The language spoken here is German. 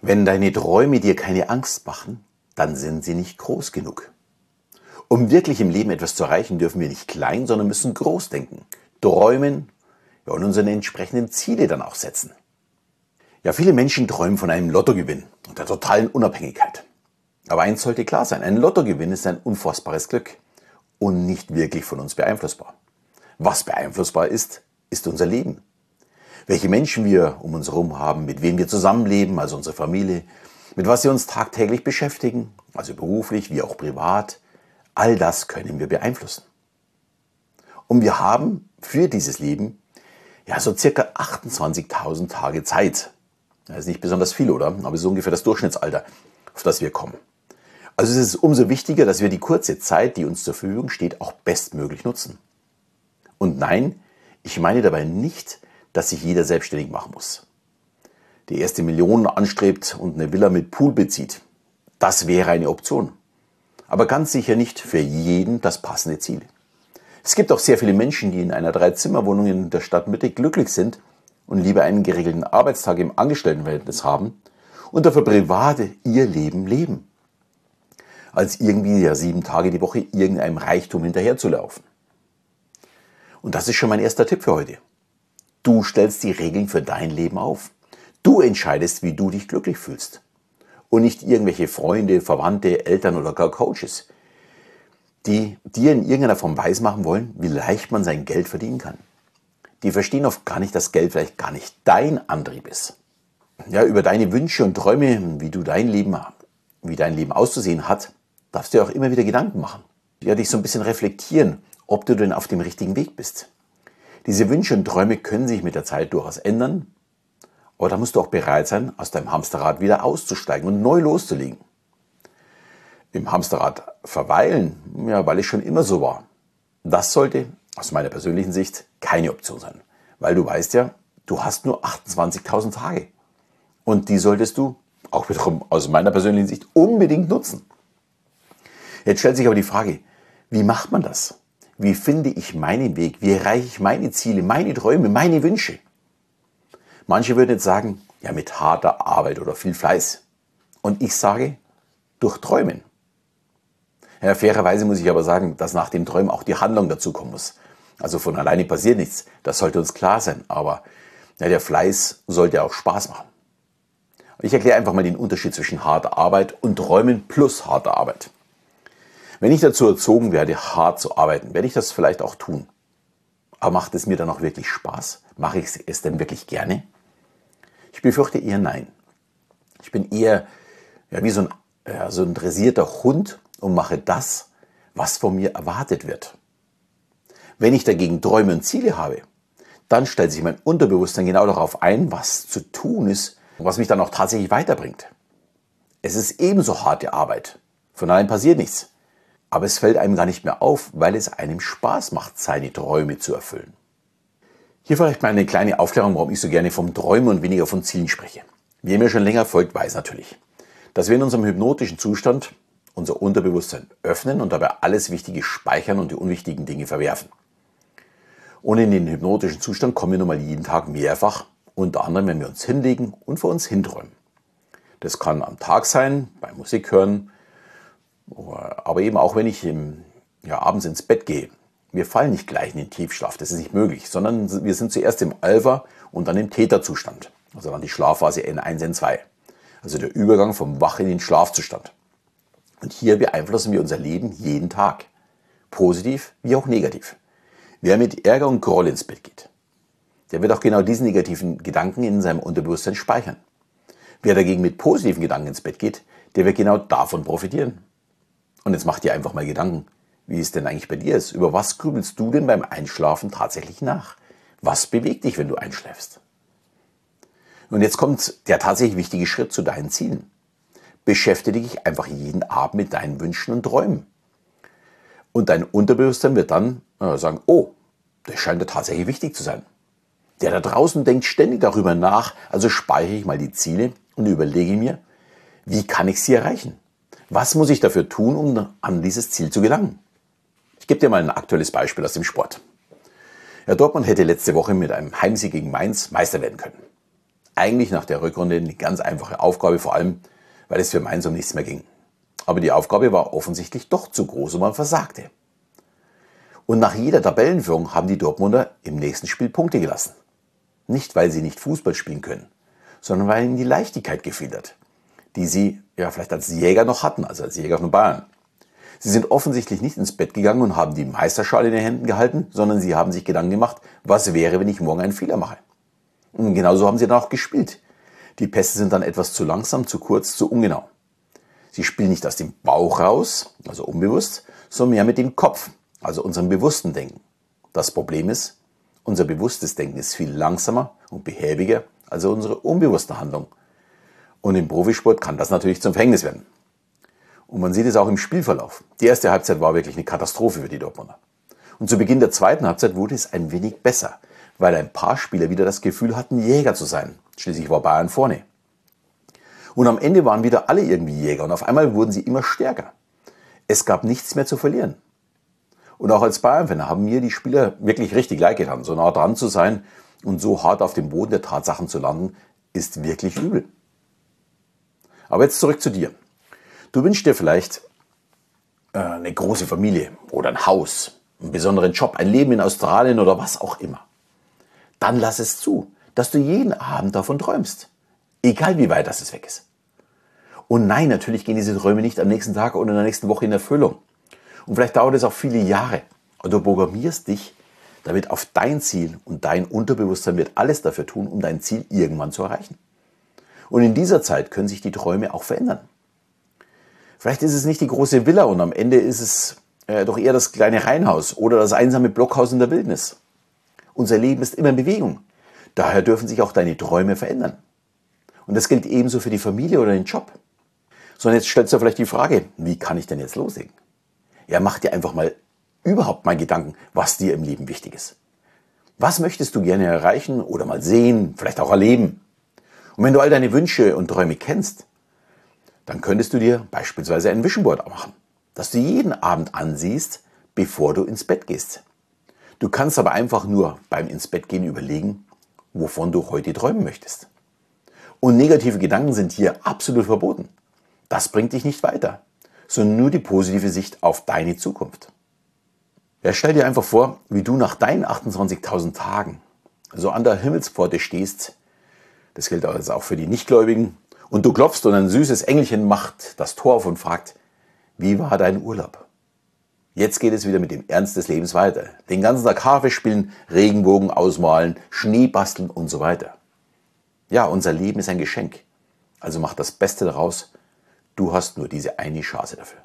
Wenn deine Träume dir keine Angst machen, dann sind sie nicht groß genug. Um wirklich im Leben etwas zu erreichen, dürfen wir nicht klein, sondern müssen groß denken, träumen ja, und unsere entsprechenden Ziele dann auch setzen. Ja, viele Menschen träumen von einem Lottogewinn und der totalen Unabhängigkeit. Aber eins sollte klar sein, ein Lottogewinn ist ein unfassbares Glück und nicht wirklich von uns beeinflussbar. Was beeinflussbar ist, ist unser Leben. Welche Menschen wir um uns herum haben, mit wem wir zusammenleben, also unsere Familie, mit was sie uns tagtäglich beschäftigen, also beruflich wie auch privat, All das können wir beeinflussen. Und wir haben für dieses Leben ja so circa 28.000 Tage Zeit. Das ist nicht besonders viel, oder? Aber es ist ungefähr das Durchschnittsalter, auf das wir kommen. Also es ist umso wichtiger, dass wir die kurze Zeit, die uns zur Verfügung steht, auch bestmöglich nutzen. Und nein, ich meine dabei nicht, dass sich jeder selbstständig machen muss. Die erste Million anstrebt und eine Villa mit Pool bezieht. Das wäre eine Option aber ganz sicher nicht für jeden das passende Ziel. Es gibt auch sehr viele Menschen, die in einer Dreizimmerwohnung in der Stadtmitte glücklich sind und lieber einen geregelten Arbeitstag im Angestelltenverhältnis haben und dafür private ihr Leben leben, als irgendwie ja sieben Tage die Woche irgendeinem Reichtum hinterherzulaufen. Und das ist schon mein erster Tipp für heute. Du stellst die Regeln für dein Leben auf. Du entscheidest, wie du dich glücklich fühlst und nicht irgendwelche Freunde, Verwandte, Eltern oder gar Coaches, die dir in irgendeiner Form weismachen wollen, wie leicht man sein Geld verdienen kann. Die verstehen oft gar nicht, dass Geld vielleicht gar nicht dein Antrieb ist. Ja, über deine Wünsche und Träume, wie du dein Leben, wie dein Leben auszusehen hat, darfst du auch immer wieder Gedanken machen. Ja, dich so ein bisschen reflektieren, ob du denn auf dem richtigen Weg bist. Diese Wünsche und Träume können sich mit der Zeit durchaus ändern aber da musst du auch bereit sein, aus deinem Hamsterrad wieder auszusteigen und neu loszulegen. Im Hamsterrad verweilen, ja, weil es schon immer so war. Das sollte aus meiner persönlichen Sicht keine Option sein. Weil du weißt ja, du hast nur 28.000 Tage. Und die solltest du, auch wiederum aus meiner persönlichen Sicht, unbedingt nutzen. Jetzt stellt sich aber die Frage, wie macht man das? Wie finde ich meinen Weg? Wie erreiche ich meine Ziele, meine Träume, meine Wünsche? Manche würden jetzt sagen, ja, mit harter Arbeit oder viel Fleiß. Und ich sage, durch Träumen. Ja, fairerweise muss ich aber sagen, dass nach dem Träumen auch die Handlung dazu kommen muss. Also von alleine passiert nichts. Das sollte uns klar sein. Aber ja, der Fleiß sollte auch Spaß machen. Ich erkläre einfach mal den Unterschied zwischen harter Arbeit und Träumen plus harter Arbeit. Wenn ich dazu erzogen werde, hart zu arbeiten, werde ich das vielleicht auch tun. Aber macht es mir dann auch wirklich Spaß? Mache ich es denn wirklich gerne? Ich befürchte eher nein. Ich bin eher ja, wie so ein, ja, so ein dressierter Hund und mache das, was von mir erwartet wird. Wenn ich dagegen Träume und Ziele habe, dann stellt sich mein Unterbewusstsein genau darauf ein, was zu tun ist und was mich dann auch tatsächlich weiterbringt. Es ist ebenso harte Arbeit. Von allein passiert nichts. Aber es fällt einem gar nicht mehr auf, weil es einem Spaß macht, seine Träume zu erfüllen. Hier vielleicht mal eine kleine Aufklärung, warum ich so gerne vom Träumen und weniger von Zielen spreche. Wer mir schon länger folgt, weiß natürlich, dass wir in unserem hypnotischen Zustand unser Unterbewusstsein öffnen und dabei alles Wichtige speichern und die unwichtigen Dinge verwerfen. Und in den hypnotischen Zustand kommen wir nun mal jeden Tag mehrfach, unter anderem, wenn wir uns hinlegen und vor uns hinträumen. Das kann am Tag sein, beim Musik hören, aber eben auch wenn ich im, ja, abends ins Bett gehe wir fallen nicht gleich in den Tiefschlaf, das ist nicht möglich, sondern wir sind zuerst im Alpha und dann im Täterzustand. Also dann die Schlafphase N1, N2. Also der Übergang vom Wach in den Schlafzustand. Und hier beeinflussen wir unser Leben jeden Tag. Positiv wie auch negativ. Wer mit Ärger und Groll ins Bett geht, der wird auch genau diesen negativen Gedanken in seinem Unterbewusstsein speichern. Wer dagegen mit positiven Gedanken ins Bett geht, der wird genau davon profitieren. Und jetzt macht ihr einfach mal Gedanken wie es denn eigentlich bei dir ist. Über was grübelst du denn beim Einschlafen tatsächlich nach? Was bewegt dich, wenn du einschläfst? Und jetzt kommt der tatsächlich wichtige Schritt zu deinen Zielen. Beschäftige dich einfach jeden Abend mit deinen Wünschen und Träumen. Und dein Unterbewusstsein wird dann äh, sagen, oh, das scheint ja tatsächlich wichtig zu sein. Der da draußen denkt ständig darüber nach, also speichere ich mal die Ziele und überlege mir, wie kann ich sie erreichen? Was muss ich dafür tun, um an dieses Ziel zu gelangen? Ich gebe dir mal ein aktuelles Beispiel aus dem Sport. Ja, Dortmund hätte letzte Woche mit einem Heimsieg gegen Mainz Meister werden können. eigentlich nach der Rückrunde eine ganz einfache Aufgabe, vor allem, weil es für Mainz um nichts mehr ging. Aber die Aufgabe war offensichtlich doch zu groß und man versagte. Und nach jeder Tabellenführung haben die Dortmunder im nächsten Spiel Punkte gelassen. Nicht, weil sie nicht Fußball spielen können, sondern weil ihnen die Leichtigkeit gefehlt die sie ja vielleicht als Jäger noch hatten, also als Jäger von Bayern. Sie sind offensichtlich nicht ins Bett gegangen und haben die Meisterschale in den Händen gehalten, sondern sie haben sich Gedanken gemacht, was wäre, wenn ich morgen einen Fehler mache. Und genauso haben sie dann auch gespielt. Die Pässe sind dann etwas zu langsam, zu kurz, zu ungenau. Sie spielen nicht aus dem Bauch raus, also unbewusst, sondern mehr mit dem Kopf, also unserem bewussten Denken. Das Problem ist, unser bewusstes Denken ist viel langsamer und behäbiger als unsere unbewusste Handlung. Und im Profisport kann das natürlich zum Verhängnis werden. Und man sieht es auch im Spielverlauf. Die erste Halbzeit war wirklich eine Katastrophe für die Dortmunder. Und zu Beginn der zweiten Halbzeit wurde es ein wenig besser, weil ein paar Spieler wieder das Gefühl hatten, Jäger zu sein. Schließlich war Bayern vorne. Und am Ende waren wieder alle irgendwie Jäger und auf einmal wurden sie immer stärker. Es gab nichts mehr zu verlieren. Und auch als Bayern-Fan haben mir die Spieler wirklich richtig leid getan. So nah dran zu sein und so hart auf dem Boden der Tatsachen zu landen, ist wirklich übel. Aber jetzt zurück zu dir. Du wünschst dir vielleicht äh, eine große Familie oder ein Haus, einen besonderen Job, ein Leben in Australien oder was auch immer. Dann lass es zu, dass du jeden Abend davon träumst. Egal wie weit das es weg ist. Und nein, natürlich gehen diese Träume nicht am nächsten Tag oder in der nächsten Woche in Erfüllung. Und vielleicht dauert es auch viele Jahre. Und du programmierst dich damit auf dein Ziel und dein Unterbewusstsein wird alles dafür tun, um dein Ziel irgendwann zu erreichen. Und in dieser Zeit können sich die Träume auch verändern. Vielleicht ist es nicht die große Villa und am Ende ist es äh, doch eher das kleine Reihenhaus oder das einsame Blockhaus in der Wildnis. Unser Leben ist immer in Bewegung. Daher dürfen sich auch deine Träume verändern. Und das gilt ebenso für die Familie oder den Job. So, und jetzt stellst du vielleicht die Frage, wie kann ich denn jetzt loslegen? Ja, mach dir einfach mal überhaupt mal Gedanken, was dir im Leben wichtig ist. Was möchtest du gerne erreichen oder mal sehen, vielleicht auch erleben? Und wenn du all deine Wünsche und Träume kennst, dann könntest du dir beispielsweise ein Vision Board machen, das du jeden Abend ansiehst, bevor du ins Bett gehst. Du kannst aber einfach nur beim ins Bett gehen überlegen, wovon du heute träumen möchtest. Und negative Gedanken sind hier absolut verboten. Das bringt dich nicht weiter, sondern nur die positive Sicht auf deine Zukunft. Ja, stell dir einfach vor, wie du nach deinen 28.000 Tagen so an der Himmelspforte stehst. Das gilt also auch für die Nichtgläubigen und du klopfst und ein süßes Engelchen macht das Tor auf und fragt, wie war dein Urlaub? Jetzt geht es wieder mit dem Ernst des Lebens weiter. Den ganzen Tag Harfe spielen, Regenbogen ausmalen, Schnee basteln und so weiter. Ja, unser Leben ist ein Geschenk. Also mach das Beste daraus. Du hast nur diese eine Chance dafür.